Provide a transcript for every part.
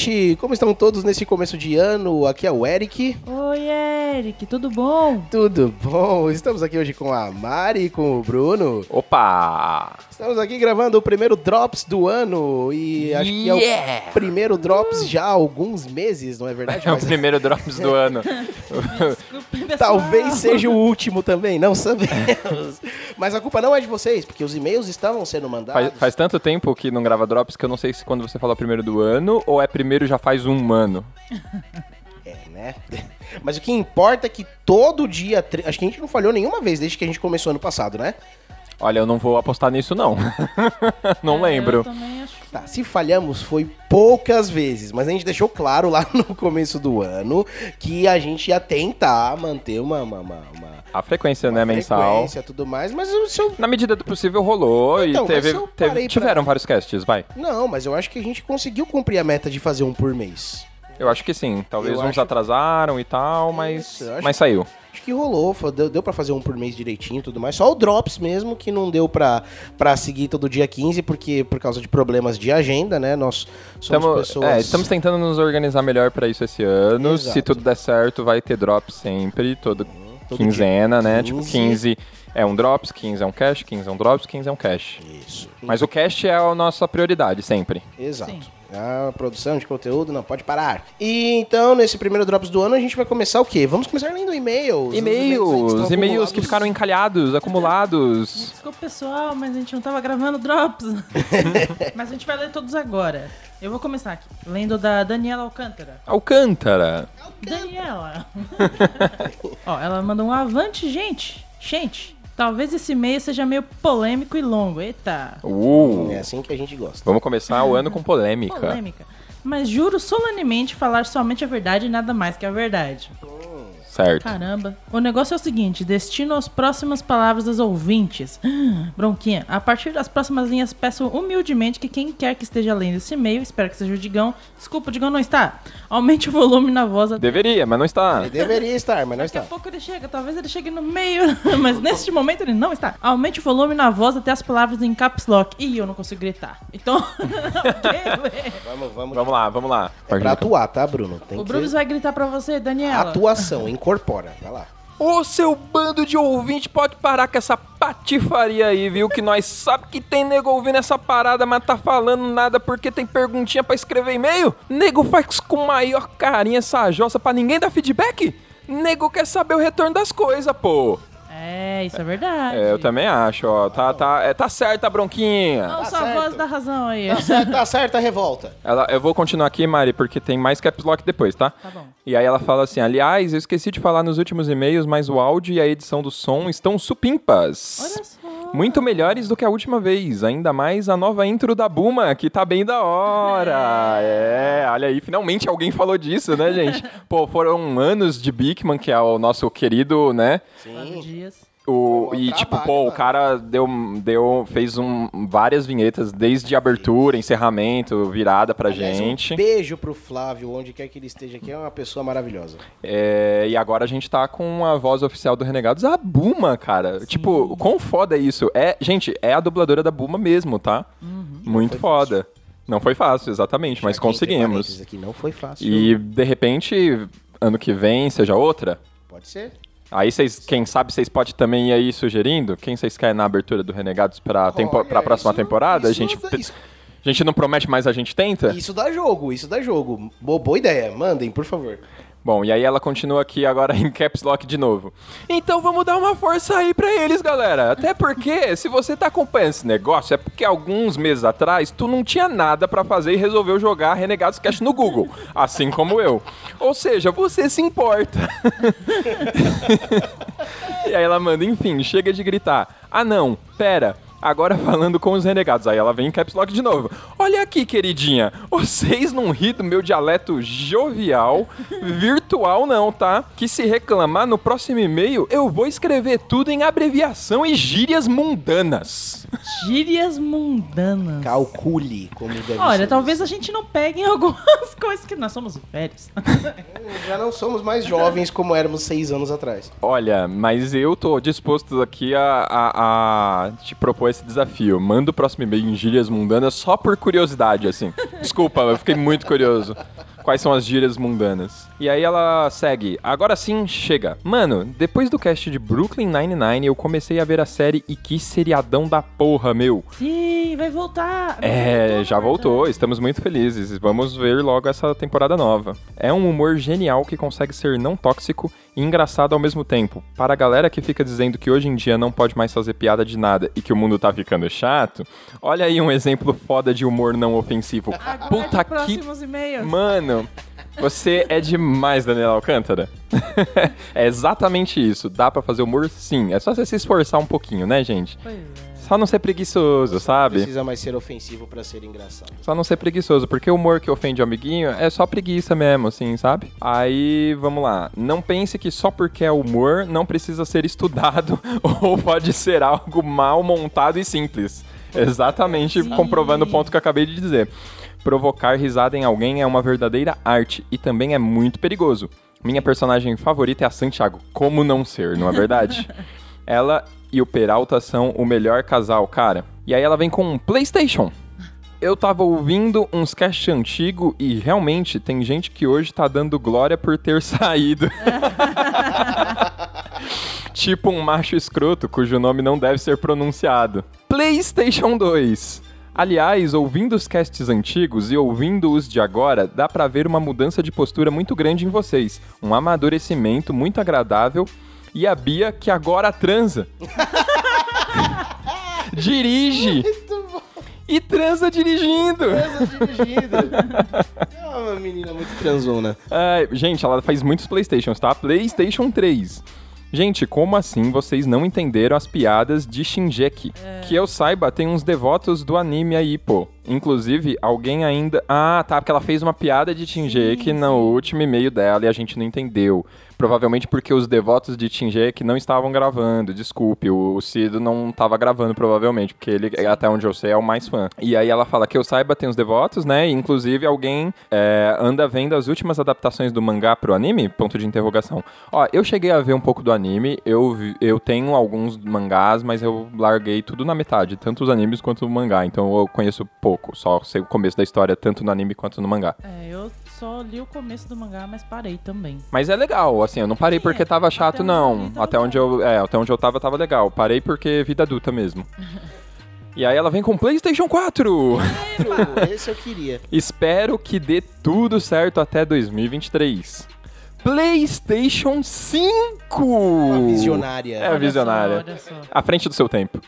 gente? Como estão todos nesse começo de ano? Aqui é o Eric. Oi, Eric, tudo bom? Tudo bom? Estamos aqui hoje com a Mari e com o Bruno. Opa! Estamos aqui gravando o primeiro Drops do ano e acho que é o primeiro Drops já há alguns meses, não é verdade? É o Mas primeiro Drops do ano. Desculpa. Talvez seja o último também, não sabemos. Mas a culpa não é de vocês, porque os e-mails estavam sendo mandados. Faz, faz tanto tempo que não grava Drops que eu não sei se quando você fala primeiro do ano ou é primeiro já faz um ano. É, né? Mas o que importa é que todo dia. Acho que a gente não falhou nenhuma vez desde que a gente começou ano passado, né? Olha, eu não vou apostar nisso não. não É, lembro. Eu também acho. Tá, se falhamos foi poucas vezes, mas a gente deixou claro lá no começo do ano que a gente ia tentar manter uma, uma, uma, uma- A frequência, uma né, mensal. frequência e tudo mais, mas o seu. Na medida do possível rolou Então, e teve, mas eu teve- pra- tiveram vários casts, vai. Não, mas eu acho que a gente conseguiu cumprir a meta de fazer um por mês. Eu acho que sim. Talvez Eu uns acho- atrasaram e tal, mas, Isso, eu acho mas saiu. Acho que rolou, deu, deu pra fazer um por mês direitinho e tudo mais. Só o Drops mesmo, que não deu pra, pra seguir todo dia 15, porque por causa de problemas de agenda, né? Nós somos Tamo- pessoas. é, estamos tentando nos organizar melhor pra isso esse ano. Exato. Se tudo der certo, vai ter drops sempre, todo, todo quinzena, dia né? 15. Tipo, 15 é um drops, 15 é um cash, 15 é um drops, 15 é um cash. Isso. Mas o cash é a nossa prioridade, sempre. Exato. Sim. A produção de conteúdo não pode parar. E então, nesse primeiro Drops do ano, a gente vai começar o quê? Vamos começar lendo e-mails. E-mails, e-mails que ficaram encalhados, acumulados. Desculpa, pessoal, mas a gente não tava gravando drops. mas a gente vai ler todos agora. Eu vou começar aqui, lendo da Daniela Alcântara. Alcântara. Daniela! Ó, ela mandou um avante, gente. Gente, talvez esse e-mail seja meio polêmico e longo. Eita, Uh, É assim que a gente gosta. vamos começar o ano com polêmica. polêmica. Mas juro solenemente falar somente a verdade e nada mais que a verdade. Certo. Caramba. O negócio é o seguinte: destino as próximas palavras dos ouvintes. Bronquinha, a partir das próximas linhas, peço humildemente que quem quer que esteja lendo esse e-mail, espero que seja o Digão. Desculpa, o Digão não está. Aumente o volume na voz. Até Deveria, mas não está. Ele deveria estar, mas não Daqui a está. pouco ele chega, talvez ele chegue no meio, mas neste momento ele não está. Aumente o volume na voz até as palavras em caps lock. Ih, eu não consigo gritar. Então. Vamos, vamos. Vamos lá, vamos lá. É pra atuar, tá, Bruno? Tem O que Bruno vai gritar pra você, Daniela. atuação, incorpora. Vai lá. Ô, seu bando de ouvinte, pode parar com essa patifaria aí, viu? Que nós sabe que tem nego ouvindo essa parada, mas tá falando nada porque tem perguntinha pra escrever e-mail? Nego faz com maior carinha essa jossa pra ninguém dar feedback? Nego quer saber o retorno das coisas, pô. É, isso é verdade. É, eu também acho, ó. Tá, tá, é, tá certa a bronquinha. Não, Tá sua certo. voz dá razão aí. Tá certo, tá certo a revolta. Ela, eu vou continuar aqui, Mari, porque tem mais caps lock depois, tá? Tá bom. E aí ela fala assim: aliás, eu esqueci de falar nos últimos e-mails, mas o áudio e a edição do som estão supimpas. Olha só. Muito melhores do que a última vez. Ainda mais a nova intro da Buma, que tá bem da hora. É, olha aí, finalmente alguém falou disso, né, gente? Pô, foram anos de Bigman, que é o nosso querido, né? Flávio Dias. O, e trabalho, tipo, pô, o cara deu, deu, fez um, várias vinhetas, desde abertura, encerramento, virada pra Aliás, gente. Um beijo pro Flávio, onde quer que ele esteja aqui, é uma pessoa maravilhosa. É, e agora a gente tá com a voz oficial do Renegados, a Buma, cara. Tipo, quão foda é isso? É, gente, é a dubladora da Buma mesmo, tá? Muito foi foda. Não foi fácil, exatamente, mas Já entre conseguimos. Aqui não foi fácil. E de repente, ano que vem seja outra. Pode ser. Aí vocês, quem sabe, vocês podem também ir aí sugerindo quem vocês querem na abertura do Renegados tempo, Olha, pra próxima isso- temporada. isso a, gente, isso- a gente não promete, mas a gente tenta. Isso dá jogo, isso dá jogo. Bo- boa ideia, mandem, por favor. Bom, e aí ela continua aqui agora em caps lock de novo. Então vamos dar uma força aí pra eles, galera. Até porque, se você tá acompanhando esse negócio, é porque alguns meses atrás tu não tinha nada pra fazer e resolveu jogar Renegados Cash no Google, assim como eu. Ou seja, você se importa. e aí ela manda, enfim, chega de gritar. Ah não, pera. Agora falando com os renegados. Aí ela vem em caps lock de novo. Olha aqui, queridinha. Vocês não ri do meu dialeto jovial, virtual não, tá? Que se reclamar no próximo e-mail, eu vou escrever tudo em abreviação e gírias mundanas. Gírias mundanas. Calcule como deve Olha, ser talvez isso. a gente não pegue em algumas coisas que nós somos velhos. Já não somos mais jovens como éramos seis anos atrás. Olha, mas eu tô disposto aqui a, a- a te propor esse desafio. Manda o próximo e-mail em gírias mundanas só por curiosidade, assim. Desculpa, eu fiquei muito curioso. Quais são as gírias mundanas? E aí ela segue. Agora sim, chega. Mano, depois do cast de Brooklyn Nine-Nine, eu comecei a ver a série e que seriadão da porra, meu. Sim, vai voltar. Vai É, voltar, já voltou, voltar. estamos muito felizes. Vamos ver logo essa temporada nova. É um humor genial que consegue ser não tóxico e engraçado ao mesmo tempo. Para a galera que fica dizendo que hoje em dia não pode mais fazer piada de nada e que o mundo tá ficando chato, olha aí um exemplo foda de humor não ofensivo. Aguarde Puta que. próximos você é demais, Daniela Alcântara. é exatamente isso. Dá pra fazer humor? Sim. É só você se esforçar um pouquinho, né, gente? Pois é. Só não ser preguiçoso, sabe? Precisa mais ser ofensivo pra ser engraçado. Só não ser preguiçoso, porque o humor que ofende o amiguinho é só preguiça mesmo, assim, sabe? Aí, vamos lá. Não pense que só porque é humor não precisa ser estudado ou pode ser algo mal montado e simples. Exatamente Sim. comprovando o ponto que eu acabei de dizer. Provocar risada em alguém é uma verdadeira arte e também é muito perigoso. Minha personagem favorita é a Santiago. Como não ser, não é verdade? ela e o Peralta são o melhor casal, cara. E aí ela vem com um PlayStation. Eu tava ouvindo uns cast antigo e realmente tem gente que hoje tá dando glória por ter saído. tipo um macho escroto cujo nome não deve ser pronunciado. PlayStation 2. Aliás, ouvindo os casts antigos e ouvindo os de agora, dá pra ver uma mudança de postura muito grande em vocês. Um amadurecimento muito agradável. E a Bia, que agora transa. Dirige. E transa dirigindo. Transa dirigindo. É uma menina muito transona. Gente, ela faz muitos Playstations, tá? Playstation 3. Gente, como assim vocês não entenderam as piadas de Shinjeki? Que eu saiba, tem uns devotos do anime aí, pô. Inclusive, alguém ainda. Ah, tá, porque ela fez uma piada de Shinjeki no último e-mail dela e a gente não entendeu. Provavelmente porque os devotos de Shinjeki não estavam gravando. Desculpe, o, o Cido não estava gravando, provavelmente, porque ele, até onde eu sei, é o mais fã. E aí ela fala que eu saiba, tem os devotos, né? E, inclusive, alguém é, anda vendo as últimas adaptações do mangá pro anime? Ponto de interrogação. Ó, eu cheguei a ver um pouco do anime, eu, vi- eu tenho alguns mangás, mas eu larguei tudo na metade, tanto os animes quanto o mangá. Então eu conheço pouco, só sei o começo da história, tanto no anime quanto no mangá. É, eu só li o começo do mangá, mas parei também. Mas é legal, assim, eu não parei Sim, porque é. tava chato, Até onde não. tava Até onde eu, é, até onde eu tava, tava legal. Parei porque vida adulta mesmo. E aí ela vem com PlayStation 4. Esse eu queria. Espero que dê tudo certo até 2023. PlayStation 5. Uma visionária. É, Olha visionária. só, olha só. À frente do seu tempo.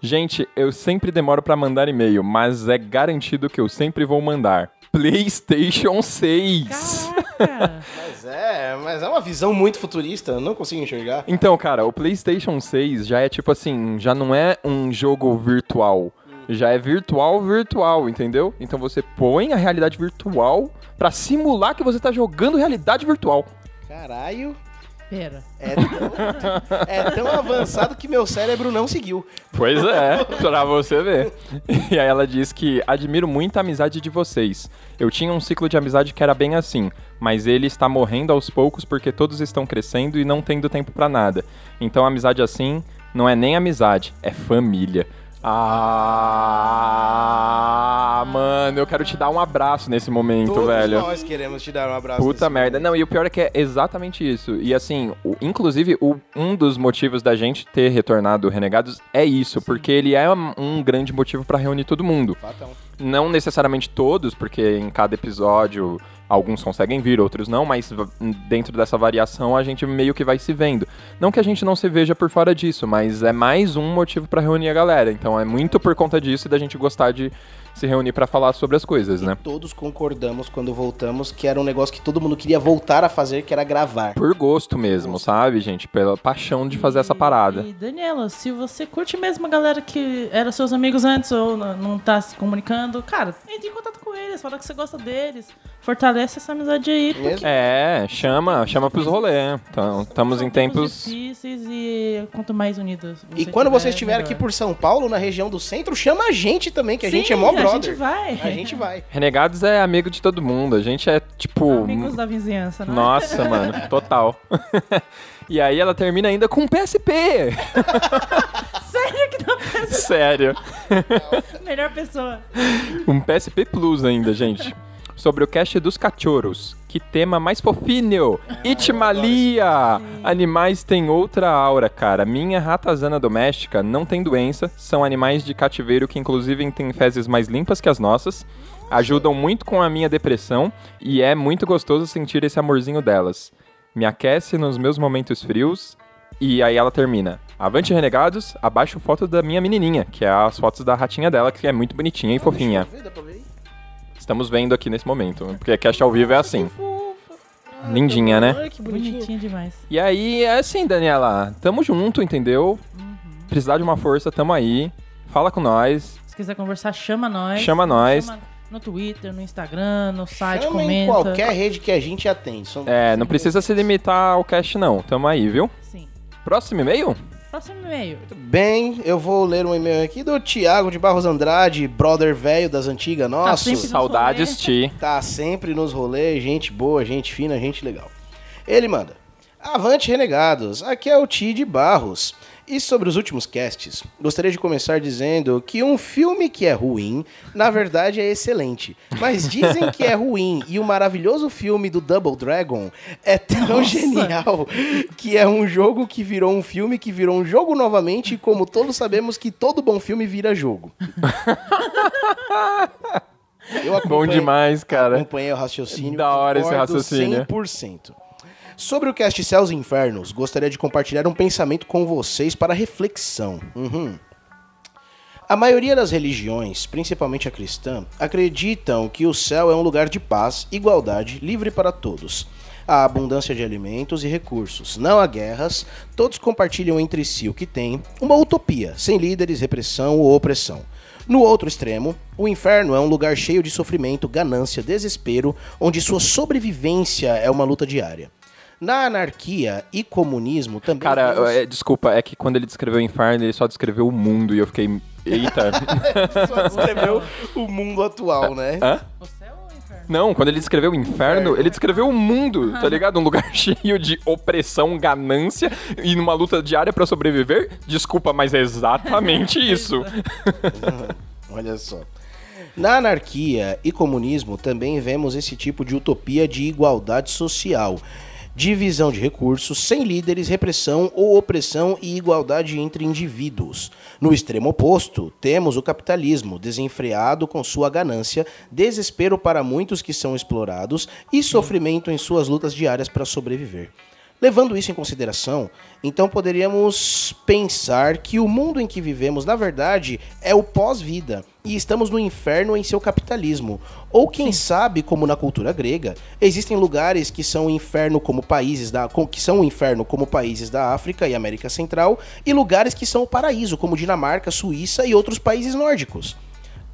Gente, eu sempre demoro pra mandar e-mail, mas é garantido que eu sempre vou mandar. PlayStation 6. Caraca! Mas é, mas é uma visão muito futurista, eu não consigo enxergar. Então, cara, o PlayStation 6 já é tipo assim, já não é um jogo virtual. Já é virtual virtual, entendeu? Então você põe a realidade virtual pra simular que você tá jogando realidade virtual. Caralho, Pera. é tão, é tão avançado que meu cérebro não seguiu. Pois é, pra você ver. E aí ela diz que admiro muito a amizade de vocês. Eu tinha um ciclo de amizade que era bem assim, mas ele está morrendo aos poucos porque todos estão crescendo e não tendo tempo pra nada. Então amizade assim não é nem amizade, é família. Ah, mano, eu quero te dar um abraço nesse momento, Todos velho. nós queremos te dar um abraço. Puta merda. momento. Não, e o pior é que é exatamente isso. E assim, o- inclusive, o- um dos motivos da gente ter retornado Renegados é isso, porque ele é um, um grande motivo pra reunir todo mundo. Fatão. Não necessariamente todos, porque em cada episódio alguns conseguem vir, outros não, mas dentro dessa variação a gente meio que vai se vendo. Não que a gente não se veja por fora disso, mas é mais um motivo pra reunir a galera. Então é muito por conta disso e da gente gostar de se reunir pra falar sobre as coisas, né? Todos concordamos quando voltamos que era um negócio que todo mundo queria voltar a fazer, que era gravar. Por gosto mesmo, sabe, gente? Pela paixão de fazer essa parada. E, Daniela, se você curte mesmo a galera que era seus amigos antes ou não tá se comunicando, cara, entre em contato com eles, fala que você gosta deles. Fortalece essa amizade aí. porque Mesmo? É, chama, chama pros rolê. Então, estamos são em tempos. difíceis e quanto mais unidos. E você quando tiver, você estiver aqui por São Paulo, na região do centro, chama a gente também, que a Sim, gente é mó brother. A gente vai. A gente vai. Renegados é amigo de todo mundo. A gente é tipo. Amigos da vizinhança, né? Nossa, mano, total. e aí ela termina ainda com PSP. Sério que não Sério. Melhor pessoa. Um PSP Plus ainda, gente. Sobre o cast dos cachorros. Que tema mais fofinho! Itmalia! Animais têm outra aura, cara. Minha ratazana doméstica não tem doença. São animais de cativeiro que, inclusive, têm fezes mais limpas que as nossas. Ajudam muito com a minha depressão. E é muito gostoso sentir esse amorzinho delas. Me aquece nos meus momentos frios. E aí ela termina. Avante Renegados, abaixo foto da minha menininha, que é as fotos da ratinha dela, que é muito bonitinha e fofinha. Ver, dá pra ver? Estamos vendo aqui nesse momento, porque cast ao vivo é assim. Lindinha, né? Olha que bonitinho. Bonitinha demais. E aí, é assim, Daniela, tamo junto, entendeu? Precisar de uma força, tamo aí. Fala com nós. Se quiser conversar, chama nós. Chama nós. no Twitter, no Instagram, no site, Chama em comenta. qualquer rede que a gente atende. São- É, não precisa se limitar ao cast, não. Tamo aí, viu? Sim. Próximo e-mail? Próximo e-mail. Bem, eu vou ler um e-mail aqui do Thiago de Barros Andrade, brother velho das antigas. Nossa, no- Saudades, Ti. tá sempre nos rolês, gente boa, gente fina, gente legal. Ele manda: Avante Renegados, aqui é o Ti de Barros. E sobre os últimos casts, gostaria de começar dizendo que um filme que é ruim, na verdade é excelente. Mas dizem que é ruim e o maravilhoso filme do Double Dragon é tão genial que é um jogo que virou um filme que virou um jogo novamente, e como todos sabemos que todo bom filme vira jogo. Eu Bom demais, cara. Acompanhei o raciocínio. Da hora esse raciocínio. 100%. Sobre o cast Céus e Infernos, gostaria de compartilhar um pensamento com vocês para reflexão. Uhum. A maioria das religiões, principalmente a cristã, acreditam que o céu é um lugar de paz, igualdade, livre para todos. Há abundância de alimentos e recursos, não há guerras, todos compartilham entre si o que têm, uma utopia, sem líderes, repressão ou opressão. No outro extremo, o inferno é um lugar cheio de sofrimento, ganância, desespero, onde sua sobrevivência é uma luta diária. Na anarquia e comunismo também. Cara, temos- é, desculpa, é que quando ele descreveu o inferno, ele só descreveu o mundo e eu fiquei. Eita. só descreveu o mundo atual, né? Hã? O céu ou o inferno? Não, quando ele descreveu o inferno, ele descreveu o mundo, tá ligado? Um lugar cheio de opressão, ganância e numa luta diária pra sobreviver. Desculpa, mas é exatamente isso. Olha só. Na anarquia e comunismo também vemos esse tipo de utopia de igualdade social, divisão de recursos, sem líderes, repressão ou opressão e igualdade entre indivíduos. No extremo oposto, temos o capitalismo, desenfreado com sua ganância, desespero para muitos que são explorados e sofrimento em suas lutas diárias para sobreviver. Levando isso em consideração, então poderíamos pensar que o mundo em que vivemos, na verdade, é o pós-vida e estamos no inferno em seu capitalismo. Ou quem sabe, como na cultura grega, existem lugares que são inferno como países da que são o inferno como países da África e América Central e lugares que são o paraíso como Dinamarca, Suíça e outros países nórdicos.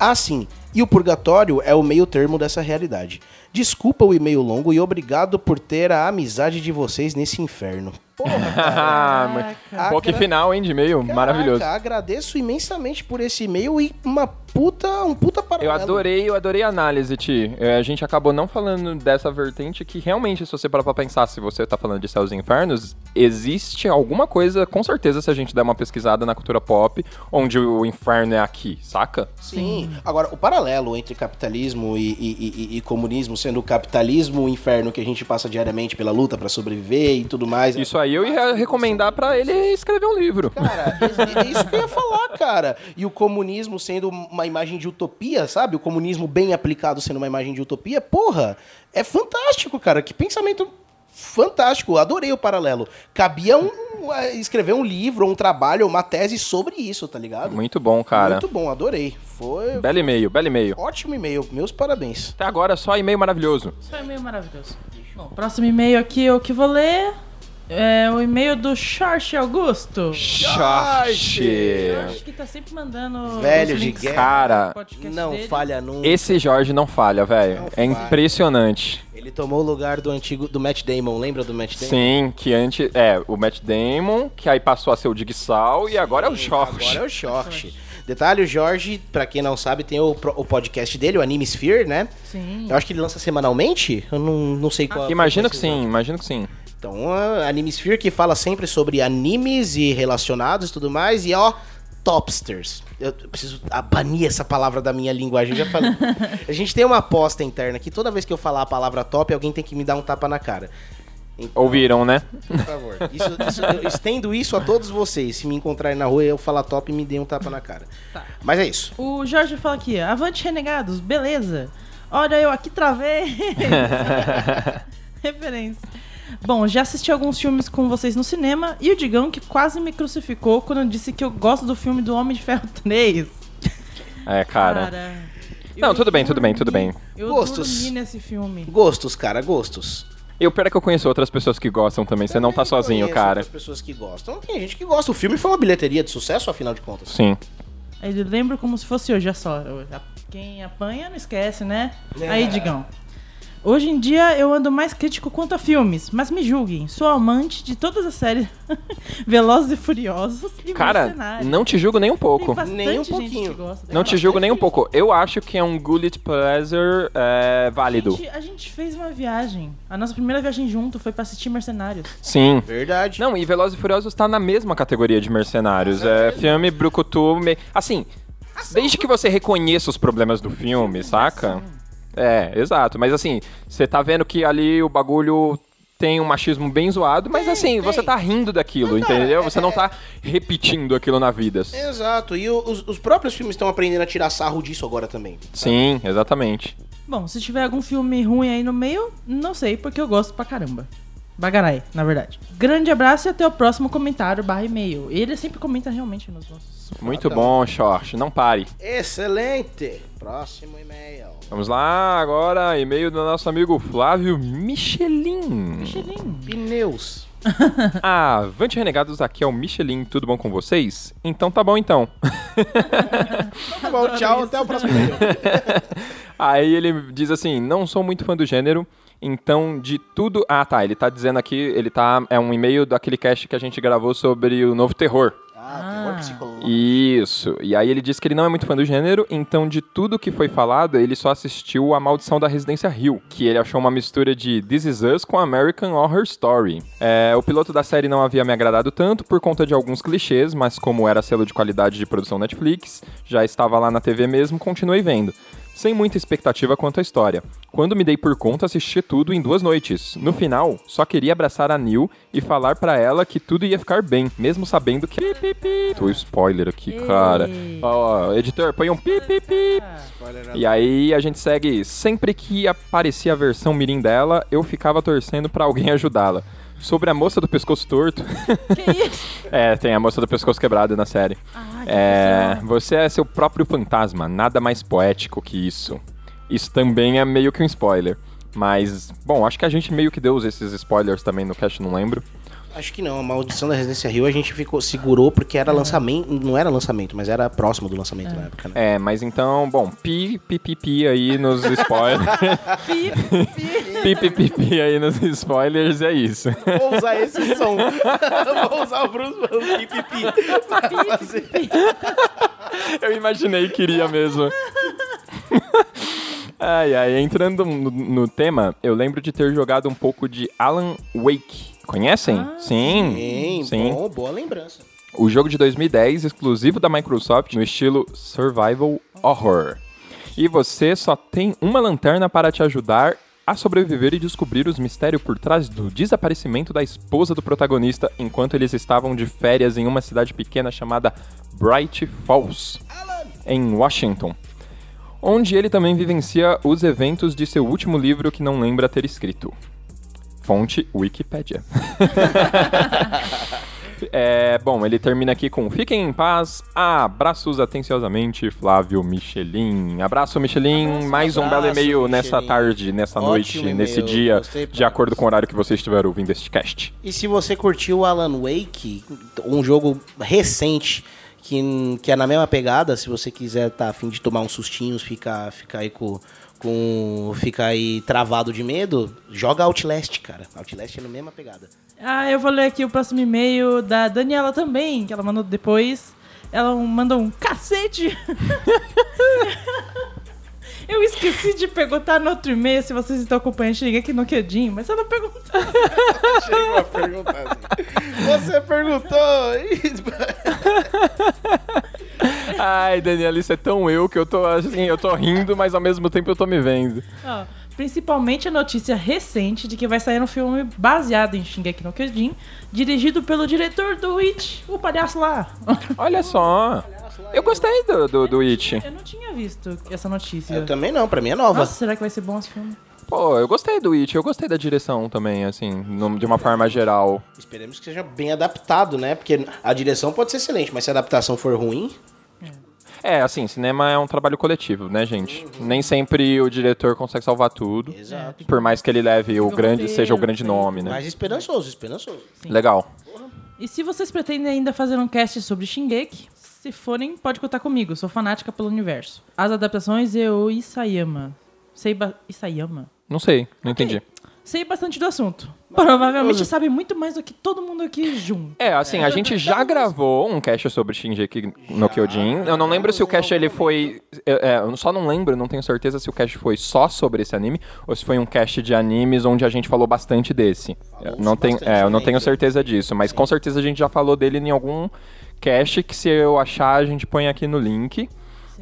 Ah, sim. E o purgatório é o meio termo dessa realidade. Desculpa o e-mail longo e obrigado por ter a amizade de vocês nesse inferno. Porra, Caraca. Pô, que final, hein, de e-mail. Maravilhoso. agradeço imensamente por esse e-mail e uma puta, um puta paralelo. Eu adorei, eu adorei a análise, Ti. É, a gente acabou não falando dessa vertente que realmente, se você parar pra pensar, se você tá falando de céus e infernos, existe alguma coisa, com certeza, se a gente der uma pesquisada na cultura pop, onde o inferno é aqui, saca? Sim. Agora, o paralelo entre capitalismo e, e- e- e comunismo, sendo o capitalismo o inferno que a gente passa diariamente pela luta pra sobreviver e tudo mais. Isso aí eu ia recomendar pra ele escrever um livro. Cara, é isso que eu ia falar, cara. E o comunismo sendo uma imagem de utopia, sabe? O comunismo bem aplicado sendo uma imagem de utopia, porra, é fantástico, cara. Que pensamento fantástico. Adorei o paralelo. Cabia um, escrever um livro, um trabalho, uma tese sobre isso, tá ligado? Muito bom, cara. Muito bom, adorei. Foi Belo e-mail, belo e-mail. ótimo e-mail. Meus parabéns. Até agora, só e-mail maravilhoso. É e-mail maravilhoso. Bom, próximo e-mail aqui, eu que vou ler é o e-mail do Short Augusto. Charge. Acho que tá sempre mandando. Velho os de links guerra. Do podcast Não dele. falha nunca. Esse Jorge não falha, velho. Não É falha. impressionante. Ele tomou o lugar do antigo do Matt Damon, lembra do Matt Damon? Sim, que antes. É, o Matt Damon, que aí passou a ser o Digsal e agora é o Jorge. Agora é o Short. Detalhe, o Jorge, pra quem não sabe, tem o, pro- o podcast dele, o Anime Sphere, né? Sim. Eu acho que ele lança semanalmente. Eu não, não sei qual. Imagino que sim, imagino que sim. Então, a Anime Sphere que fala sempre sobre animes e relacionados e tudo mais. E ó, topsters. Eu preciso banir essa palavra da minha linguagem. Já falei. a gente tem uma aposta interna que toda vez que eu falar a palavra top, alguém tem que me dar um tapa na cara. Então, Ouviram, né? Por favor. Isso, isso- eu estendo isso a todos vocês. Se me encontrarem na rua e eu falar top, me dê um tapa na cara. Tá. Mas é isso. O Jorge fala aqui, avante renegados, beleza. Olha eu aqui travei. Referência. Bom, já assisti alguns filmes com vocês no cinema e o Digão que quase me crucificou quando eu disse que eu gosto do filme do Homem de Ferro 3. É, cara. eu Não, tudo bem, tudo bem, tudo bem. Eu Gostos. dormi nesse filme. Gostos, cara, gostos. E o pior é que eu conheço outras pessoas que gostam também. Você não tá sozinho, conheço cara. outras pessoas que gostam. Tem gente que gosta. O filme foi uma bilheteria de sucesso, afinal de contas. Sim. Ele lembra como se fosse hoje, olha só. eu- Quem apanha não esquece, né? É. Aí, Digão. Hoje em dia eu ando mais crítico quanto a filmes, mas me julguem, sou amante de todas as séries Velozes e Furiosos e Cara, não te julgo nem um pouco. Nem um pouquinho. Não te julgo nem um pouco. Eu acho que é um Gullet Pleasure é, A válido. gente, a gente fez uma viagem. A nossa primeira viagem junto foi pra assistir Mercenários. Sim. Verdade. Não, e Velozes e Furiosos tá na mesma categoria de mercenários. É filme brucutu... Me... Assim, desde que você reconheça os problemas do filme, saca? É, exato. Mas assim, você tá vendo que ali o bagulho tem um machismo bem zoado, mas Tem, assim, tem. você tá rindo daquilo, Não entendeu? é- Você não tá repetindo aquilo na vida. Exato. E os, os próprios filmes estão aprendendo a tirar sarro disso agora também. Sim, exatamente. Bom, se tiver algum filme ruim aí no meio, não sei, porque eu gosto pra caramba. Bagarai, na verdade. Grande abraço e até o próximo comentário barra e-mail. Ele sempre comenta realmente nos nossos. Muito Fadão. bom, Short. Não pare. Excelente. Próximo e-mail. Vamos lá, agora, e-mail do nosso amigo Flávio Michelin. Michelin. Pneus. Avante Renegados, aqui é o Michelin, tudo bom com vocês? Então tá bom então. Tá bom, tchau. Até o próximo e-mail. Aí ele diz assim: não sou muito fã do gênero, então de tudo. Ah, tá. Ele tá dizendo aqui, ele tá. É um e-mail daquele cast que a gente gravou sobre o novo terror. Ah, terror psicológico. Isso. E aí ele diz que ele não é muito fã do gênero, então de tudo que foi falado, ele só assistiu A Maldição da Residência Hill, que ele achou uma mistura de This Is Us com American Horror Story. É, o piloto da série não havia me agradado tanto por conta de alguns clichês, mas como era selo de qualidade de produção Netflix, já estava lá na TV mesmo, continuei vendo. Sem muita expectativa quanto à história. Quando me dei por conta, assisti tudo em duas noites. No final, só queria abraçar a Neil e falar pra ela que tudo ia ficar bem, mesmo sabendo que. Pi, pi, pi. Tô spoiler aqui, cara. Ó, ó, editor, põe um pi, pi, pi. E aí a gente segue. Sempre que aparecia a versão mirim dela, eu ficava torcendo pra alguém ajudá-la. Sobre a moça do pescoço torto. Que isso? é, tem a moça do pescoço quebrado na série. Ah, que É, pessoa. você é seu próprio fantasma, nada mais poético que isso. Isso também é meio que um spoiler. Mas, bom, acho que a gente meio que deu esses spoilers também no cast, não lembro. Acho que não. A Maldição da Residência Rio a gente ficou, segurou porque era lançamento. Não era lançamento, mas era próximo do lançamento na época, né? É, mas então, bom, pi, pi, pi, pi aí nos spoilers. Pi, pi. pi, pi, pi, pi aí nos spoilers, é isso. Vou usar esse som. Vou usar o Bruce falando pipipi. pra fazer. Eu imaginei que iria mesmo. ai, ai, entrando no, no tema, eu lembro de ter jogado um pouco de Alan Wake. Conhecem? Ah, sim. Sim, bom, boa lembrança. O jogo de 2010, exclusivo da Microsoft, no estilo Survival Horror. E você só tem uma lanterna para te ajudar a sobreviver e descobrir os mistérios por trás do desaparecimento da esposa do protagonista enquanto eles estavam de férias em uma cidade pequena chamada Bright Falls, em Washington. Onde ele também vivencia os eventos de seu último livro que não lembra ter escrito. Fonte Wikipedia. É, bom, ele termina aqui com Fiquem em paz, abraços atenciosamente, Flávio Michelin. Abraço, Michelin. Abraço, Mais um belo abraço, e-mail nessa Michelin. tarde, nessa Ótimo noite, e-mail, nesse dia, gostei de acordo com o horário que você estiver ouvindo este cast. E se você curtiu Alan Wake, um jogo recente que, que é na mesma pegada, se você quiser tá afim de tomar uns sustinhos, ficar ficar aí com, com ficar aí travado de medo, joga Outlast, cara. Outlast é na mesma pegada. Ah, eu vou ler aqui o próximo e-mail da Daniela também, que ela mandou depois. Ela mandou um cacete. Eu esqueci de perguntar no outro e-mail se vocês estão acompanhando. Cheguei aqui no Quedinho, mas ela perguntou. Chegou a perguntar assim. Você perguntou. Ai, Daniela, isso é tão eu que eu tô assim, eu tô rindo, mas ao mesmo tempo eu tô me vendo. Ó, principalmente a notícia recente de que vai sair um filme baseado em Shingeki no Kyojin, dirigido pelo diretor do It, o palhaço lá. Olha só. Eu gostei do, do, do It. Eu não tinha visto essa notícia. Eu também não, pra mim é nova. Nossa, será que vai ser bom esse filme? Pô, eu gostei do It, eu gostei da direção também, assim, no- de uma forma geral. Esperemos que seja bem adaptado, né? Porque a direção pode ser excelente, mas se a adaptação for ruim, É, assim, cinema é um trabalho coletivo, né, gente? Nem sempre o diretor consegue salvar tudo. Exato. Por mais que ele leve o O grande, roteiro, seja o grande sim. nome, né? mas esperançoso, esperançoso. Legal. E se vocês pretendem ainda fazer um cast sobre Shingeki, se forem, pode contar comigo. Sou fanática pelo universo. As adaptações eu Isayama. Sei ba... Isayama? Não sei, não entendi. Sei bastante do assunto. Provavelmente sabe muito mais do que todo mundo aqui junto. É, assim, a gente já gravou um cast sobre Shingeki no Kyojin. Eu não lembro se o cast ele foi... é, é, eu só não lembro, não tenho certeza se o cast foi só sobre esse anime ou se foi um cast de animes onde a gente falou bastante desse. Eu não tenho, é, eu não tenho certeza disso, mas com certeza a gente já falou dele em algum cast que se eu achar a gente põe aqui no link.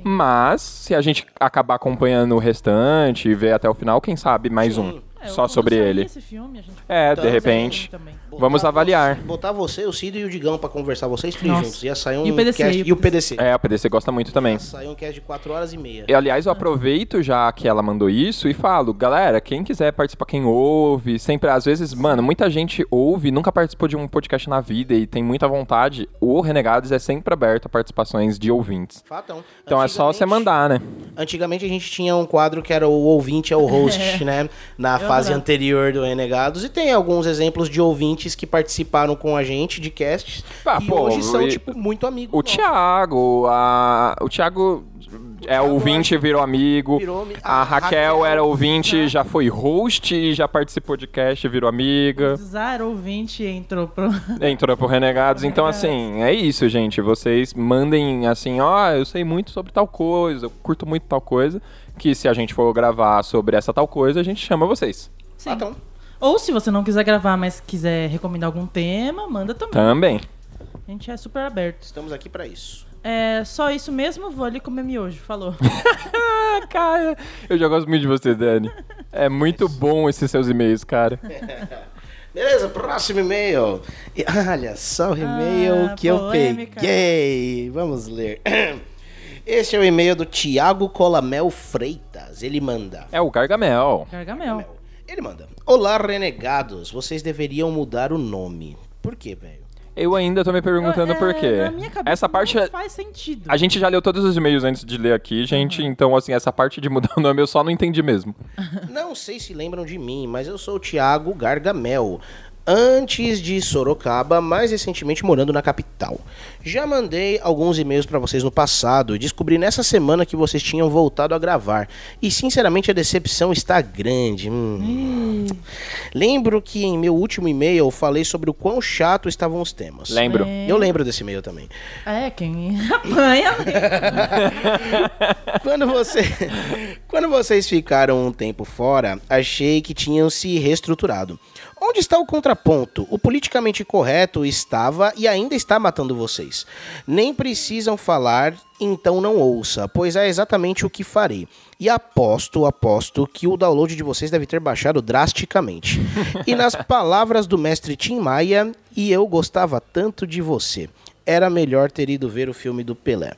Mas se a gente acabar acompanhando o restante e ver até o final, quem sabe mais um É, só sobre ele. Esse filme, a gente É, de repente. também. Vamos avaliar. Você, botar você, o Cido e o Digão pra conversar, vocês três Nossa. juntos. Ia sair um E o PDC, cast. e o E o PDC. É, o PDC gosta muito também. Ia sair um cast de 4 horas e meia. E, aliás, eu aproveito já que ela mandou isso e falo, galera, quem quiser participar, quem ouve, sempre, às vezes, mano, muita gente ouve, nunca participou de um podcast na vida e tem muita vontade. O Renegados é sempre aberto a participações de ouvintes. Fatão. Então é só você mandar, né? Antigamente a gente tinha um quadro que era o ouvinte é o host, né? Na Eu fase anterior do Renegados. E tem alguns exemplos de ouvintes que participaram com a gente de casts. Ah, e pô, hoje são, e- tipo, muito amigos. O nossos. Thiago, a... o Thiago é ouvinte e virou amigo. Virou A a Raquel Raquel, era ouvinte, já foi host e já participou de cast, virou amiga. Zar ouvinte entrou pro. Entrou pro Renegados. Então, assim, é isso, gente. Vocês mandem assim, ó, eu sei muito sobre tal coisa, eu curto muito tal coisa. Que se a gente for gravar sobre essa tal coisa, a gente chama vocês. Sim. Fatão. Ou se você não quiser gravar, mas quiser recomendar algum tema, manda também. Também. A gente é super aberto. Estamos aqui pra isso. É só isso mesmo, vou ali comer miojo. Falou. Ah, cara, eu já gosto muito de você, Dani. É muito bom esses seus e-mails, cara. Beleza, próximo e-mail. E olha só o e-mail Ah, que eu polêmica. peguei. Vamos ler. Este é o e-mail do Tiago Colamel Freitas. Ele manda. É o Gargamel. Gargamel. Ele manda. Olá, renegados. Vocês deveriam mudar o nome. Por quê, velho? Eu ainda tô me perguntando É, por quê. Na minha cabeça Essa parte. é- não faz sentido. A gente já leu todos os e-mails antes de ler aqui, gente. Então, assim, essa parte de mudar o nome eu só não entendi mesmo. Não sei se lembram de mim, mas eu sou o Thiago Gargamel. Antes de Sorocaba, mais recentemente morando na capital. Já mandei alguns e-mails pra vocês no passado e descobri nessa semana que vocês tinham voltado a gravar. E sinceramente a decepção está grande. Hum. Lembro que em meu último e-mail eu falei sobre o quão chato estavam os temas. Lembro. É. Eu lembro desse e-mail também. É, quem apanha. Quando, você, quando vocês ficaram um tempo fora, achei que tinham se reestruturado. Onde está o contraponto? O politicamente correto estava e ainda está matando vocês. Nem precisam falar, então não ouça, pois é exatamente o que farei. E aposto, aposto que o download de vocês deve ter baixado drasticamente. e nas palavras do mestre Tim Maia, e eu gostava tanto de você. Era melhor ter ido ver o filme do Pelé.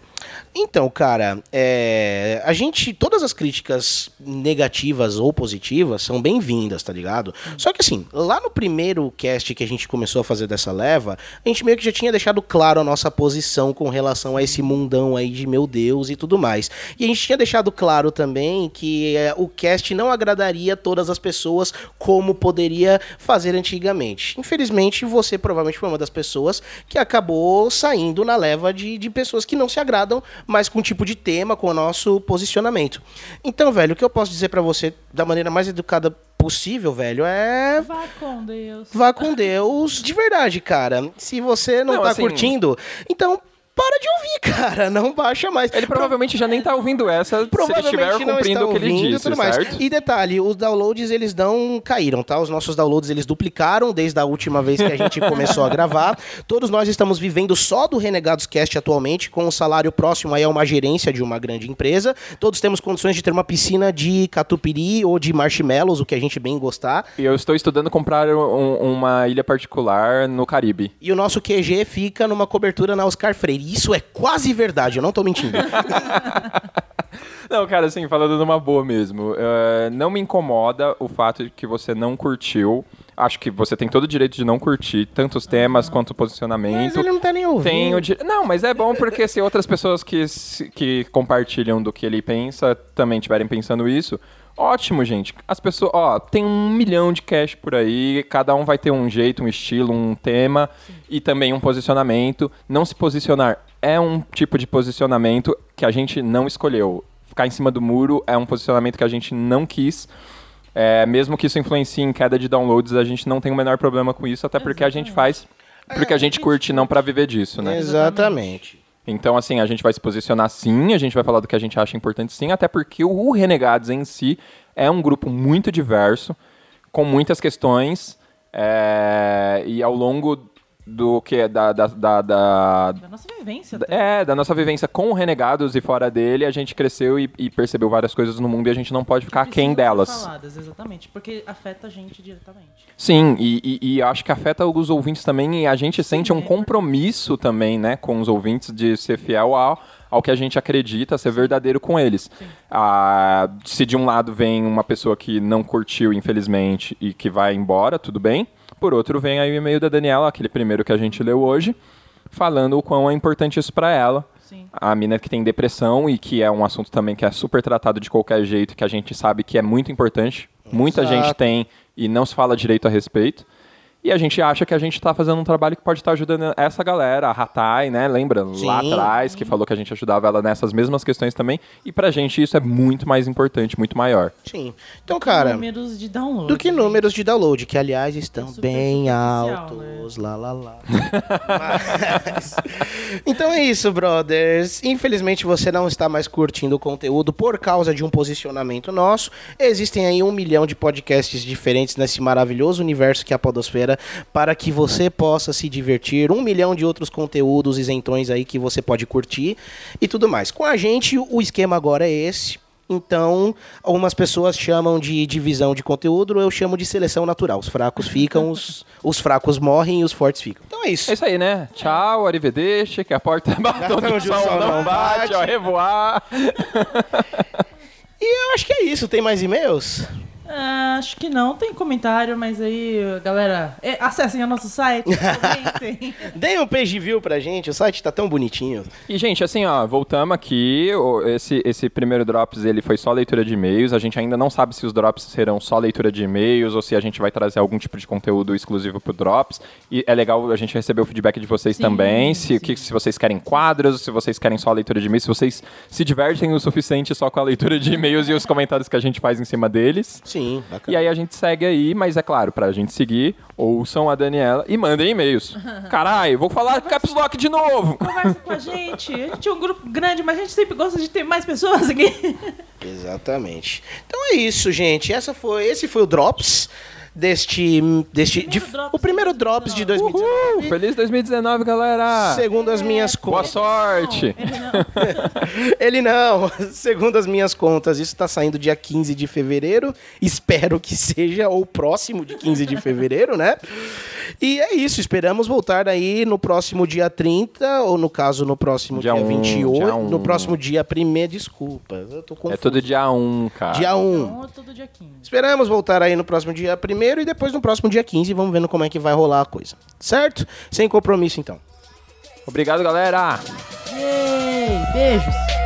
Então, cara, é, a gente. Todas as críticas negativas ou positivas são bem-vindas, tá ligado? Só que assim, lá no primeiro cast que a gente começou a fazer dessa leva, a gente meio que já tinha deixado claro a nossa posição com relação a esse mundão aí de meu Deus e tudo mais. E a gente tinha deixado claro também que é, o cast não agradaria todas as pessoas como poderia fazer antigamente. Infelizmente, você provavelmente foi uma das pessoas que acabou saindo na leva de, de pessoas que não se agradam, mas com um tipo de tema, com o nosso posicionamento. Então, velho, o que eu posso dizer pra você da maneira mais educada possível, velho, é Vá com Deus. vá com Deus de verdade, cara. Se você não, Não, tá assim- curtindo, então para de ouvir, cara. Não baixa mais. Ele provavelmente já nem tá ouvindo essa se ele estiver Provavelmente não cumprindo está o que ele ouvindo e disse, tudo mais. certo? E detalhe, os downloads eles não caíram, tá? Os nossos downloads eles duplicaram desde a última vez que a gente começou a gravar. Todos nós estamos vivendo só do Renegados Cast atualmente, com um salário próximo aí a uma gerência de uma grande empresa. Todos temos condições de ter uma piscina de catupiry ou de marshmallows, o que a gente bem gostar. E eu estou estudando comprar um- uma ilha particular no Caribe. E o nosso QG fica numa cobertura na Oscar Freire. Isso é quase verdade, eu não tô mentindo. Não, cara, assim, falando numa boa mesmo, eh, não me incomoda o fato de que você não curtiu. Acho que você tem todo o direito de não curtir tanto os temas quanto o Mas posicionamento. ele não tá nem ouvindo. Tem o di- Não, mas é bom porque se outras pessoas que, que compartilham do que ele pensa também estiverem pensando isso, ótimo, gente. As pessoas, ó, tem um milhão de cash por aí, cada um vai ter um jeito, um estilo, um tema e também um posicionamento. Não se posicionar é um tipo de posicionamento que a gente não escolheu. Ficar em cima do muro é um posicionamento que a gente não quis. É, mesmo que isso influencie em queda de downloads, a gente não tem o menor problema com isso, até porque a gente faz porque a gente curte não pra viver disso, né? Exatamente. Então, assim, a gente vai se posicionar sim, a gente vai falar do que a gente acha importante sim, até porque o Renegados em si é um grupo muito diverso, com muitas questões, é, e ao longo do que da, da, da, da- Da nossa vivência. é, da nossa vivência com Renegados e fora dele, a gente cresceu e, e percebeu várias coisas no mundo e a gente não pode ficar ser delas. Faladas, exatamente, porque afeta a gente diretamente. Sim, e, e- e acho que afeta os ouvintes também e a gente sente um é. compromisso também, né, com os ouvintes de ser fiel ao, ao que a gente acredita, ser verdadeiro com eles. Ah, se de um lado vem uma pessoa que não curtiu, infelizmente, e que vai embora, tudo bem. Por outro, vem aí o e-mail da Daniela, aquele primeiro que a gente leu hoje, falando o quão é importante isso pra ela. Sim. A mina que tem depressão e que é um assunto também que é super tratado de qualquer jeito, que a gente sabe que é muito importante. Muita Exato. gente tem e não se fala direito a respeito. E a gente acha que a gente está fazendo um trabalho que pode estar ajudando essa galera, a Ratai, né? Lembra? Lá atrás, que falou que a gente ajudava ela nessas mesmas questões também. E pra gente isso é muito mais importante, muito maior. Sim. Então, cara, números de download. do que números de download, que aliás estão Super bem superficial, altos, lá lá lá. Mas- Então é isso, brothers. Infelizmente você não está mais curtindo o conteúdo por causa de um posicionamento nosso. Existem aí um milhão de podcasts diferentes nesse maravilhoso universo que é a Podosfera para que você possa se divertir. Um milhão de outros conteúdos isentões aí que você pode curtir e tudo mais. Com a gente, o esquema agora é esse. Então, algumas pessoas chamam de divisão de conteúdo, eu chamo de seleção natural. Os fracos ficam, os, os fracos morrem e os fortes ficam. Então é isso. É isso aí, né? Tchau, arrivederci, que a porta bateu Onde no o sol não bate, bate. ó, revoar. E eu acho que é isso. Tem mais e-mails? Ah, acho que não, tem comentário, mas aí, galera, é, acessem o nosso site, comentem. Deem um page view pra gente, o site tá tão bonitinho. E, gente, assim, ó, voltamos aqui. Esse, esse primeiro Drops, ele foi só leitura de e-mails. A gente ainda não sabe se os Drops serão só leitura de e-mails ou se a gente vai trazer algum tipo de conteúdo exclusivo pro Drops. E é legal a gente receber o feedback de vocês Sim, também. Se, sim. que, se vocês querem quadros, se vocês querem só leitura de e-mails, se vocês se divertem o suficiente só com a leitura de e-mails e os comentários que a gente faz em cima deles. Sim, bacana. E aí a gente segue aí, mas é claro, pra gente seguir, ouçam a Daniela e mandem e-mails. Caralho, vou falar Caps Lock de novo! Conversa com a gente. A gente é um grupo grande, mas a gente sempre gosta de ter mais pessoas aqui. Exatamente. Então é isso, gente. Essa foi, esse foi o Drops deste. deste Primeiro de- Drops o primeiro de Drops de 2019. 2019. Uhul! Feliz 2019, galera! Segundo as minhas Boa contas. sorte! Ele não. Ele não. Segundo as minhas contas, isso tá saindo dia 15 de fevereiro. Espero que seja ou próximo de 15 de fevereiro, né? E é isso. Esperamos voltar aí no próximo dia 30, ou no caso, no próximo dia, Dia um, 28. dia um. No próximo dia 1 desculpa. Eu tô confuso. É todo dia 1, cara. Dia 1. Então, todo dia 15. Esperamos voltar aí no próximo dia 1 e depois no próximo dia 15. Vamos vendo como é que vai rolar a coisa. Certo? Sem compromisso, então. Obrigado, galera! Yay! Beijos!